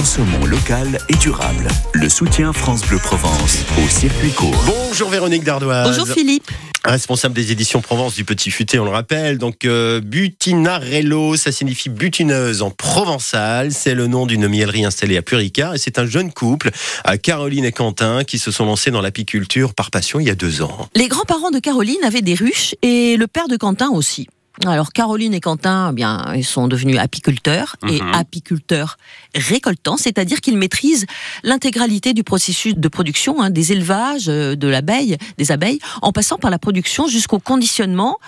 Consommons local et durable. Le soutien France Bleu Provence au circuit court. Bonjour Véronique Dardoise. Bonjour Philippe. Responsable des éditions Provence du Petit Futé, on le rappelle. Donc, euh, Butinarello, ça signifie butineuse en provençal. C'est le nom d'une miellerie installée à Purica. Et c'est un jeune couple, à Caroline et Quentin, qui se sont lancés dans l'apiculture par passion il y a deux ans. Les grands-parents de Caroline avaient des ruches et le père de Quentin aussi. Alors Caroline et Quentin, eh bien, ils sont devenus apiculteurs et Mhm. apiculteurs récoltants, c'est-à-dire qu'ils maîtrisent l'intégralité du processus de production, hein, des élevages euh, de l'abeille, des abeilles, en passant par la production jusqu'au conditionnement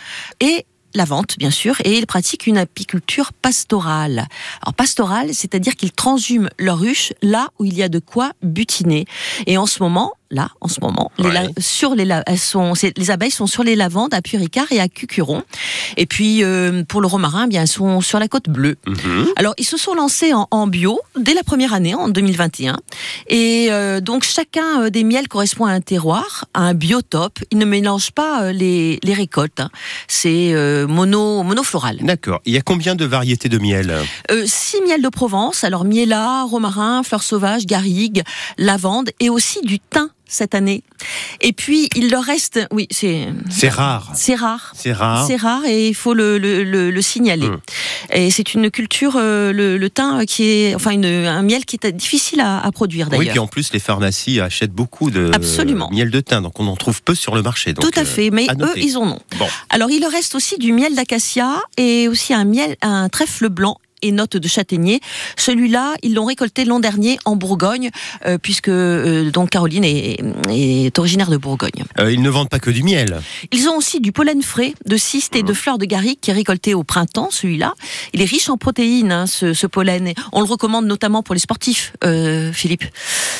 et la vente, bien sûr, et ils pratiquent une apiculture pastorale. Alors pastorale, c'est-à-dire qu'ils transhument leurs ruches là où il y a de quoi butiner. Et en ce moment, là, en ce moment, les, Ouais. sur les, la- elles sont, les abeilles sont sur les lavandes à Puricard et à Cucuron. Et puis euh, pour le romarin, eh bien, elles sont sur la côte bleue. Mhm. Alors, ils se sont lancés en, en bio dès la première année, en 2021. Et euh, donc, chacun euh, des miels correspond à un terroir, à un biotope. Ils ne mélangent pas euh, les, les récoltes. hein. C'est euh, mono, monofloral. D'accord. Il y a combien de variétés de miel Euh, six miels de Provence, alors miella, romarin, fleurs sauvages, garrigue, lavande et aussi du thym cette année. Et puis, il leur reste... Oui, c'est... C'est rare. C'est rare. C'est rare. C'est rare et il faut le, le, le, le signaler. Hum. Et c'est une culture, euh, le, le thym, qui est, enfin, une, un miel qui est difficile à, à produire Oui, d'ailleurs. puis en plus, les pharmacies achètent beaucoup de Absolument. miel de thym, donc on en trouve peu sur le marché. donc, Tout à euh, fait, mais à eux, ils en ont. Bon. Alors, il leur reste aussi du miel d'acacia et aussi un miel, un trèfle blanc et notes de châtaignier. Celui-là, ils l'ont récolté l'an dernier en Bourgogne, euh, puisque euh, donc Caroline est, est originaire de Bourgogne. Euh, ils ne vendent pas que du miel. Ils ont aussi du pollen frais, de cystes et de fleurs de garrigue qui est récolté au printemps, celui-là. Il est riche en protéines, hein, ce, ce pollen. On le recommande notamment pour les sportifs, euh, Philippe.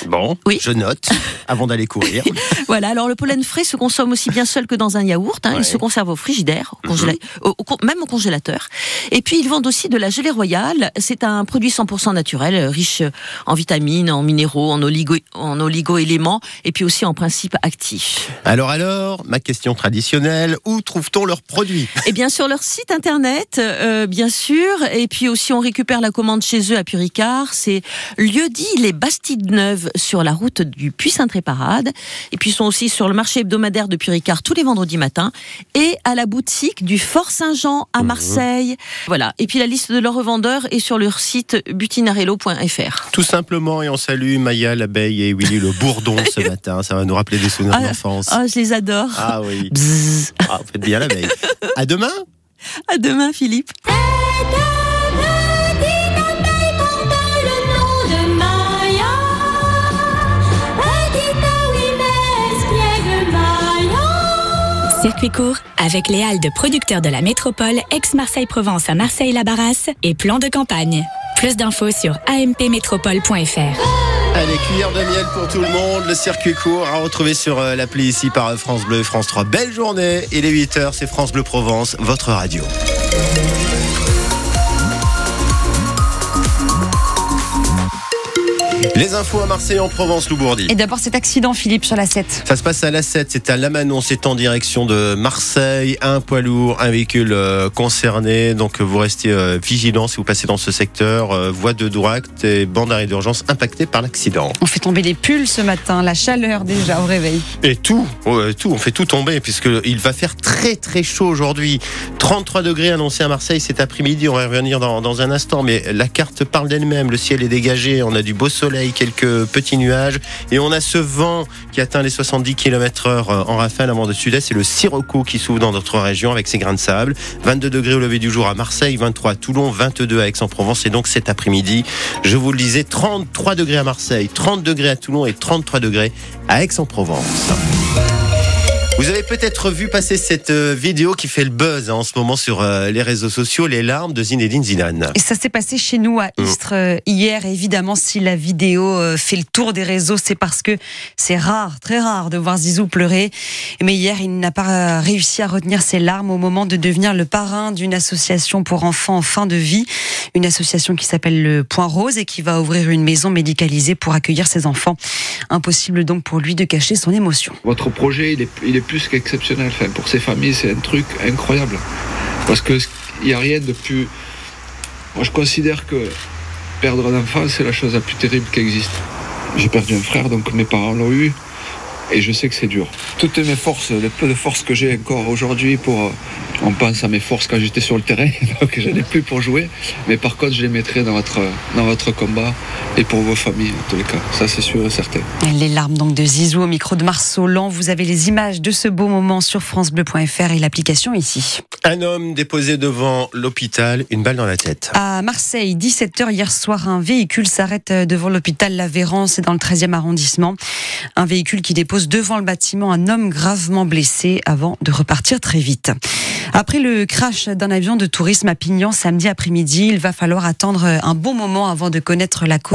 Bon, Oui. je note avant d'aller courir. Voilà, alors le pollen frais se consomme aussi bien seul que dans un yaourt. hein. Ouais. Mhm. Il se conserve au frigidaire, au congéla- au- au con- même au congélateur. Et puis ils vendent aussi de la gelée royale. C'est un produit 100% naturel, euh, riche en vitamines, en minéraux, en oligo, en oligo-éléments et puis aussi en principes actifs. Alors alors, ma question traditionnelle, où trouve-t-on leurs produits? Et bien sur leur site internet, euh, bien sûr. Et puis aussi, on récupère la commande chez eux à Puricard. C'est lieu dit les Bastides Neuves sur la route du Puy Saint-Tréparade. Et puis ils sont aussi sur le marché hebdomadaire de Puricard tous les vendredis matins et à la boutique du Fort Saint-Jean à Marseille. Voilà. Et puis la liste de leurs revendeurs est sur leur site butinarello.fr. Tout simplement, et on salue Maya l'abeille et Willy le bourdon ce matin. Ça va nous rappeler des souvenirs Ah, d'enfance. Oh, je les adore. Ah oui, Bzzz. ah, vous faites bien l'abeille. À demain À demain, Philippe. Circuit court avec les halles de producteurs de la métropole ex-Marseille-Provence à Marseille-la-Barrasse et plan de campagne. Plus d'infos sur ampmétropole.fr. Allez, cuillère de miel pour tout le monde. Le circuit court à retrouver sur euh, l'appli ici par France Bleu, France 3. Belle journée. Il est 8h, c'est France Bleu Provence, votre radio. Les infos à Marseille en Provence, Loubourdi. Et d'abord cet accident, Philippe, sur la 7. Ça se passe à la 7, c'est à Lamanon, c'est en direction de Marseille. Un poids lourd, un véhicule euh, concerné. Donc vous restez euh, vigilants si vous passez dans ce secteur. Euh, voie de droite et bande d'arrêt d'urgence impactée par l'accident. On fait tomber les pulls ce matin, la chaleur déjà au réveil. Et tout, ouais, tout, on fait tout tomber puisque il va faire très très chaud aujourd'hui. 33 degrés annoncés à Marseille cet après-midi. On va y revenir dans, dans un instant, mais la carte parle d'elle-même. Le ciel est dégagé, on a du beau soleil, quelques petits nuages et on a ce vent qui atteint les 70 km/h en rafale avant de sud-est. C'est le Sirocco qui s'ouvre dans notre région avec ses grains de sable. 22 degrés au lever du jour à Marseille, 23 à Toulon, 22 à Aix-en-Provence et donc cet après-midi, je vous le disais, 33 degrés à Marseille, 30 degrés à Toulon et 33 degrés à Aix-en-Provence. Vous avez peut-être vu passer cette euh, vidéo qui fait le buzz hein, en ce moment sur euh, les réseaux sociaux, les larmes de Zinedine Zidane. Et ça s'est passé chez nous à Mm. Istres euh, hier. Évidemment, si la vidéo euh, fait le tour des réseaux, c'est parce que c'est rare, très rare de voir Zizou pleurer. Mais hier, il n'a pas réussi à retenir ses larmes au moment de devenir le parrain d'une association pour enfants en fin de vie. Une association qui s'appelle le Point Rose et qui va ouvrir une maison médicalisée pour accueillir ses enfants. Impossible donc pour lui de cacher son émotion. Votre projet, il est, il est plus qu'exceptionnel. Enfin, pour ces familles, c'est un truc incroyable. Parce qu'il n'y a rien de plus. Moi, je considère que perdre un enfant, c'est la chose la plus terrible qui existe. J'ai perdu un frère, donc mes parents l'ont eu. Et je sais que c'est dur. Toutes mes forces, le peu de force que j'ai encore aujourd'hui pour... euh, On pense à mes forces quand j'étais sur le terrain, donc je n'ai plus pour jouer. Mais par contre, je les mettrai dans votre, dans votre combat et pour vos familles, en tous les cas. Ça, c'est sûr et certain. Les larmes donc de Zizou au micro de Marceau Vous avez les images de ce beau moment sur francebleu.fr et l'application ici. Un homme déposé devant l'hôpital, une balle dans la tête. À Marseille, 17h hier soir, un véhicule s'arrête devant l'hôpital La Vérance, c'est dans le 13e arrondissement. Un véhicule qui dépose devant le bâtiment un homme gravement blessé avant de repartir très vite. Après le crash d'un avion de tourisme à Pignan samedi après-midi, il va falloir attendre un bon moment avant de connaître la cause.